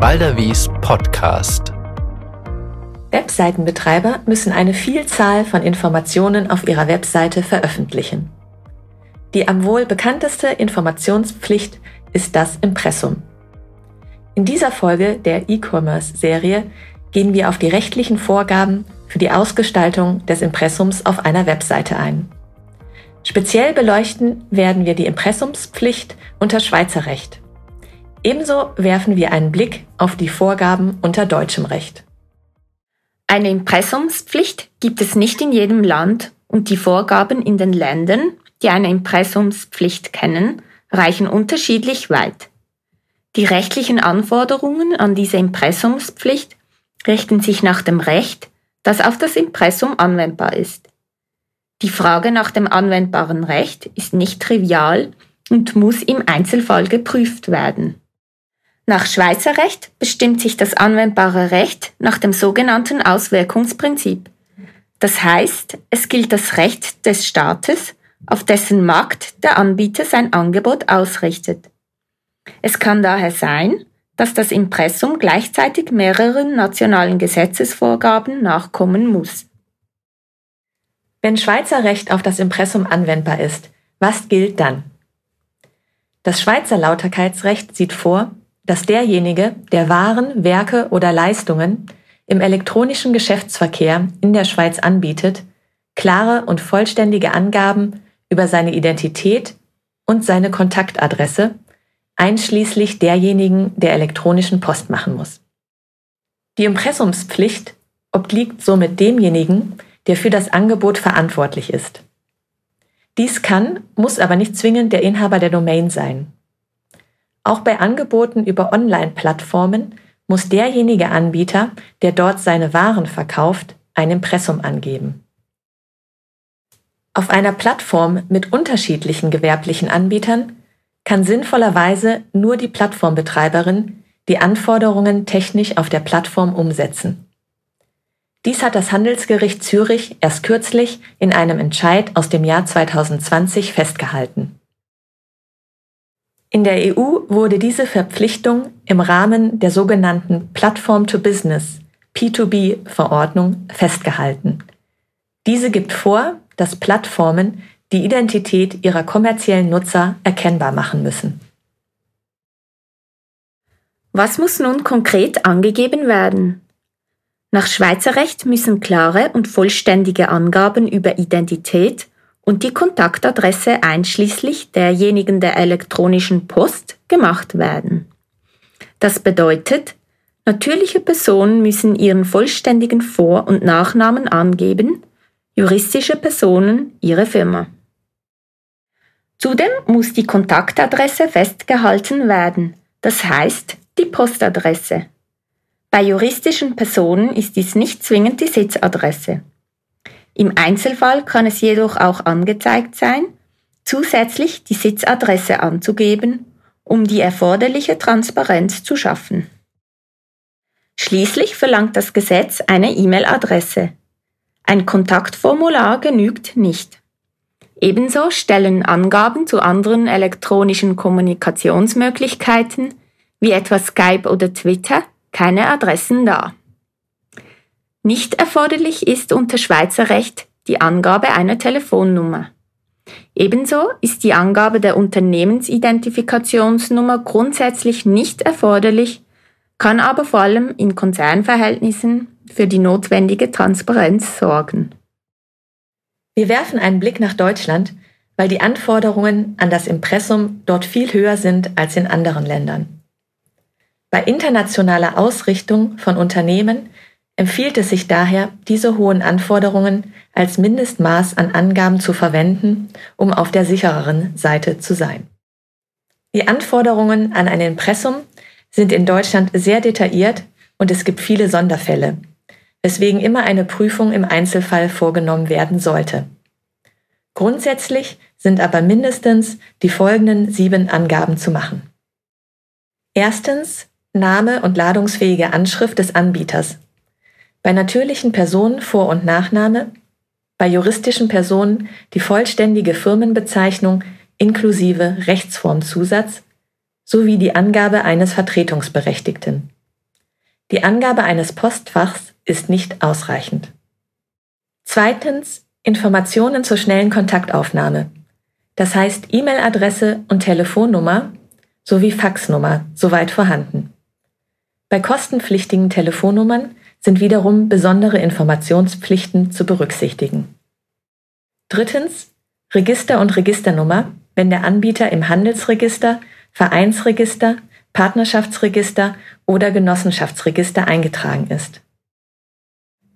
Balderwies Podcast. Webseitenbetreiber müssen eine Vielzahl von Informationen auf ihrer Webseite veröffentlichen. Die am wohl bekannteste Informationspflicht ist das Impressum. In dieser Folge der E-Commerce-Serie gehen wir auf die rechtlichen Vorgaben für die Ausgestaltung des Impressums auf einer Webseite ein. Speziell beleuchten werden wir die Impressumspflicht unter Schweizer Recht. Ebenso werfen wir einen Blick auf die Vorgaben unter deutschem Recht. Eine Impressumspflicht gibt es nicht in jedem Land und die Vorgaben in den Ländern, die eine Impressumspflicht kennen, reichen unterschiedlich weit. Die rechtlichen Anforderungen an diese Impressumspflicht richten sich nach dem Recht, das auf das Impressum anwendbar ist. Die Frage nach dem anwendbaren Recht ist nicht trivial und muss im Einzelfall geprüft werden. Nach Schweizer Recht bestimmt sich das anwendbare Recht nach dem sogenannten Auswirkungsprinzip. Das heißt, es gilt das Recht des Staates, auf dessen Markt der Anbieter sein Angebot ausrichtet. Es kann daher sein, dass das Impressum gleichzeitig mehreren nationalen Gesetzesvorgaben nachkommen muss. Wenn Schweizer Recht auf das Impressum anwendbar ist, was gilt dann? Das Schweizer Lauterkeitsrecht sieht vor, dass derjenige, der Waren, Werke oder Leistungen im elektronischen Geschäftsverkehr in der Schweiz anbietet, klare und vollständige Angaben über seine Identität und seine Kontaktadresse einschließlich derjenigen der elektronischen Post machen muss. Die Impressumspflicht obliegt somit demjenigen, der für das Angebot verantwortlich ist. Dies kann, muss aber nicht zwingend der Inhaber der Domain sein. Auch bei Angeboten über Online-Plattformen muss derjenige Anbieter, der dort seine Waren verkauft, ein Impressum angeben. Auf einer Plattform mit unterschiedlichen gewerblichen Anbietern kann sinnvollerweise nur die Plattformbetreiberin die Anforderungen technisch auf der Plattform umsetzen. Dies hat das Handelsgericht Zürich erst kürzlich in einem Entscheid aus dem Jahr 2020 festgehalten. In der EU wurde diese Verpflichtung im Rahmen der sogenannten Platform to Business P2B Verordnung festgehalten. Diese gibt vor, dass Plattformen die Identität ihrer kommerziellen Nutzer erkennbar machen müssen. Was muss nun konkret angegeben werden? Nach Schweizer Recht müssen klare und vollständige Angaben über Identität und die Kontaktadresse einschließlich derjenigen der elektronischen Post gemacht werden. Das bedeutet, natürliche Personen müssen ihren vollständigen Vor- und Nachnamen angeben, juristische Personen ihre Firma. Zudem muss die Kontaktadresse festgehalten werden, das heißt die Postadresse. Bei juristischen Personen ist dies nicht zwingend die Sitzadresse. Im Einzelfall kann es jedoch auch angezeigt sein, zusätzlich die Sitzadresse anzugeben, um die erforderliche Transparenz zu schaffen. Schließlich verlangt das Gesetz eine E-Mail-Adresse. Ein Kontaktformular genügt nicht. Ebenso stellen Angaben zu anderen elektronischen Kommunikationsmöglichkeiten, wie etwa Skype oder Twitter, keine Adressen dar. Nicht erforderlich ist unter Schweizer Recht die Angabe einer Telefonnummer. Ebenso ist die Angabe der Unternehmensidentifikationsnummer grundsätzlich nicht erforderlich, kann aber vor allem in Konzernverhältnissen für die notwendige Transparenz sorgen. Wir werfen einen Blick nach Deutschland, weil die Anforderungen an das Impressum dort viel höher sind als in anderen Ländern. Bei internationaler Ausrichtung von Unternehmen empfiehlt es sich daher, diese hohen Anforderungen als Mindestmaß an Angaben zu verwenden, um auf der sichereren Seite zu sein. Die Anforderungen an ein Impressum sind in Deutschland sehr detailliert und es gibt viele Sonderfälle, weswegen immer eine Prüfung im Einzelfall vorgenommen werden sollte. Grundsätzlich sind aber mindestens die folgenden sieben Angaben zu machen. Erstens Name und ladungsfähige Anschrift des Anbieters. Bei natürlichen Personen Vor- und Nachname, bei juristischen Personen die vollständige Firmenbezeichnung inklusive Rechtsformzusatz sowie die Angabe eines Vertretungsberechtigten. Die Angabe eines Postfachs ist nicht ausreichend. Zweitens Informationen zur schnellen Kontaktaufnahme. Das heißt E-Mail-Adresse und Telefonnummer sowie Faxnummer, soweit vorhanden. Bei kostenpflichtigen Telefonnummern sind wiederum besondere Informationspflichten zu berücksichtigen. Drittens Register und Registernummer, wenn der Anbieter im Handelsregister, Vereinsregister, Partnerschaftsregister oder Genossenschaftsregister eingetragen ist.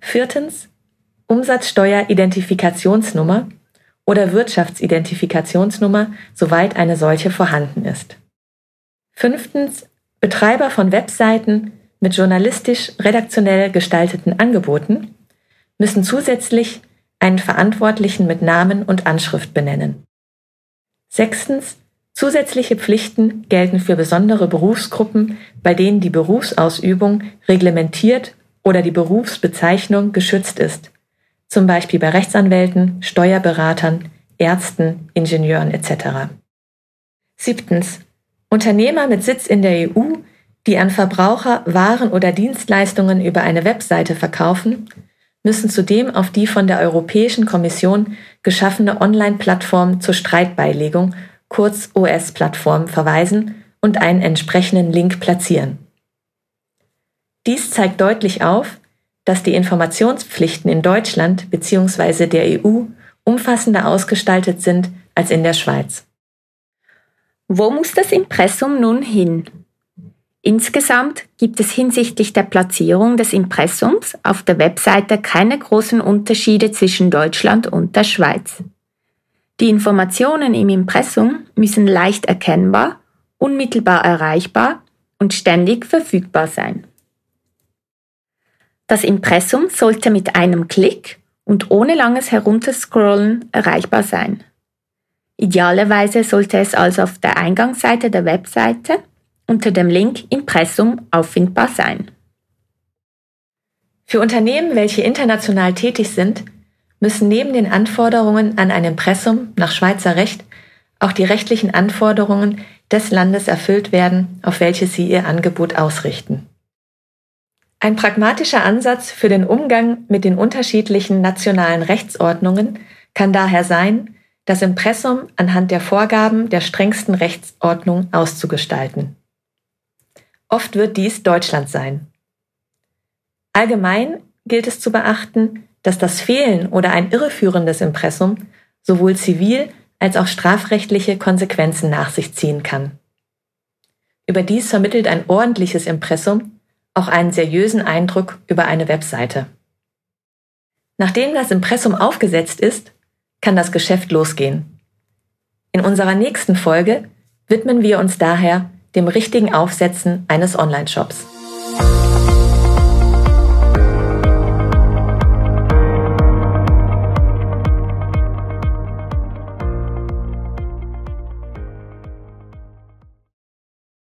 Viertens Umsatzsteueridentifikationsnummer oder Wirtschaftsidentifikationsnummer, soweit eine solche vorhanden ist. Fünftens Betreiber von Webseiten mit journalistisch redaktionell gestalteten Angeboten müssen zusätzlich einen Verantwortlichen mit Namen und Anschrift benennen. Sechstens Zusätzliche Pflichten gelten für besondere Berufsgruppen, bei denen die Berufsausübung reglementiert oder die Berufsbezeichnung geschützt ist, zum Beispiel bei Rechtsanwälten, Steuerberatern, Ärzten, Ingenieuren etc. Siebtens. Unternehmer mit Sitz in der EU, die an Verbraucher Waren oder Dienstleistungen über eine Webseite verkaufen, müssen zudem auf die von der Europäischen Kommission geschaffene Online-Plattform zur Streitbeilegung kurz OS-Plattform verweisen und einen entsprechenden Link platzieren. Dies zeigt deutlich auf, dass die Informationspflichten in Deutschland bzw. der EU umfassender ausgestaltet sind als in der Schweiz. Wo muss das Impressum nun hin? Insgesamt gibt es hinsichtlich der Platzierung des Impressums auf der Webseite keine großen Unterschiede zwischen Deutschland und der Schweiz. Die Informationen im Impressum müssen leicht erkennbar, unmittelbar erreichbar und ständig verfügbar sein. Das Impressum sollte mit einem Klick und ohne langes Herunterscrollen erreichbar sein. Idealerweise sollte es also auf der Eingangsseite der Webseite unter dem Link Impressum auffindbar sein. Für Unternehmen, welche international tätig sind, müssen neben den Anforderungen an ein Impressum nach Schweizer Recht auch die rechtlichen Anforderungen des Landes erfüllt werden, auf welches sie ihr Angebot ausrichten. Ein pragmatischer Ansatz für den Umgang mit den unterschiedlichen nationalen Rechtsordnungen kann daher sein, das Impressum anhand der Vorgaben der strengsten Rechtsordnung auszugestalten. Oft wird dies Deutschland sein. Allgemein gilt es zu beachten, dass das Fehlen oder ein irreführendes Impressum sowohl zivil als auch strafrechtliche Konsequenzen nach sich ziehen kann. Überdies vermittelt ein ordentliches Impressum auch einen seriösen Eindruck über eine Webseite. Nachdem das Impressum aufgesetzt ist, kann das Geschäft losgehen. In unserer nächsten Folge widmen wir uns daher dem richtigen Aufsetzen eines Online-Shops.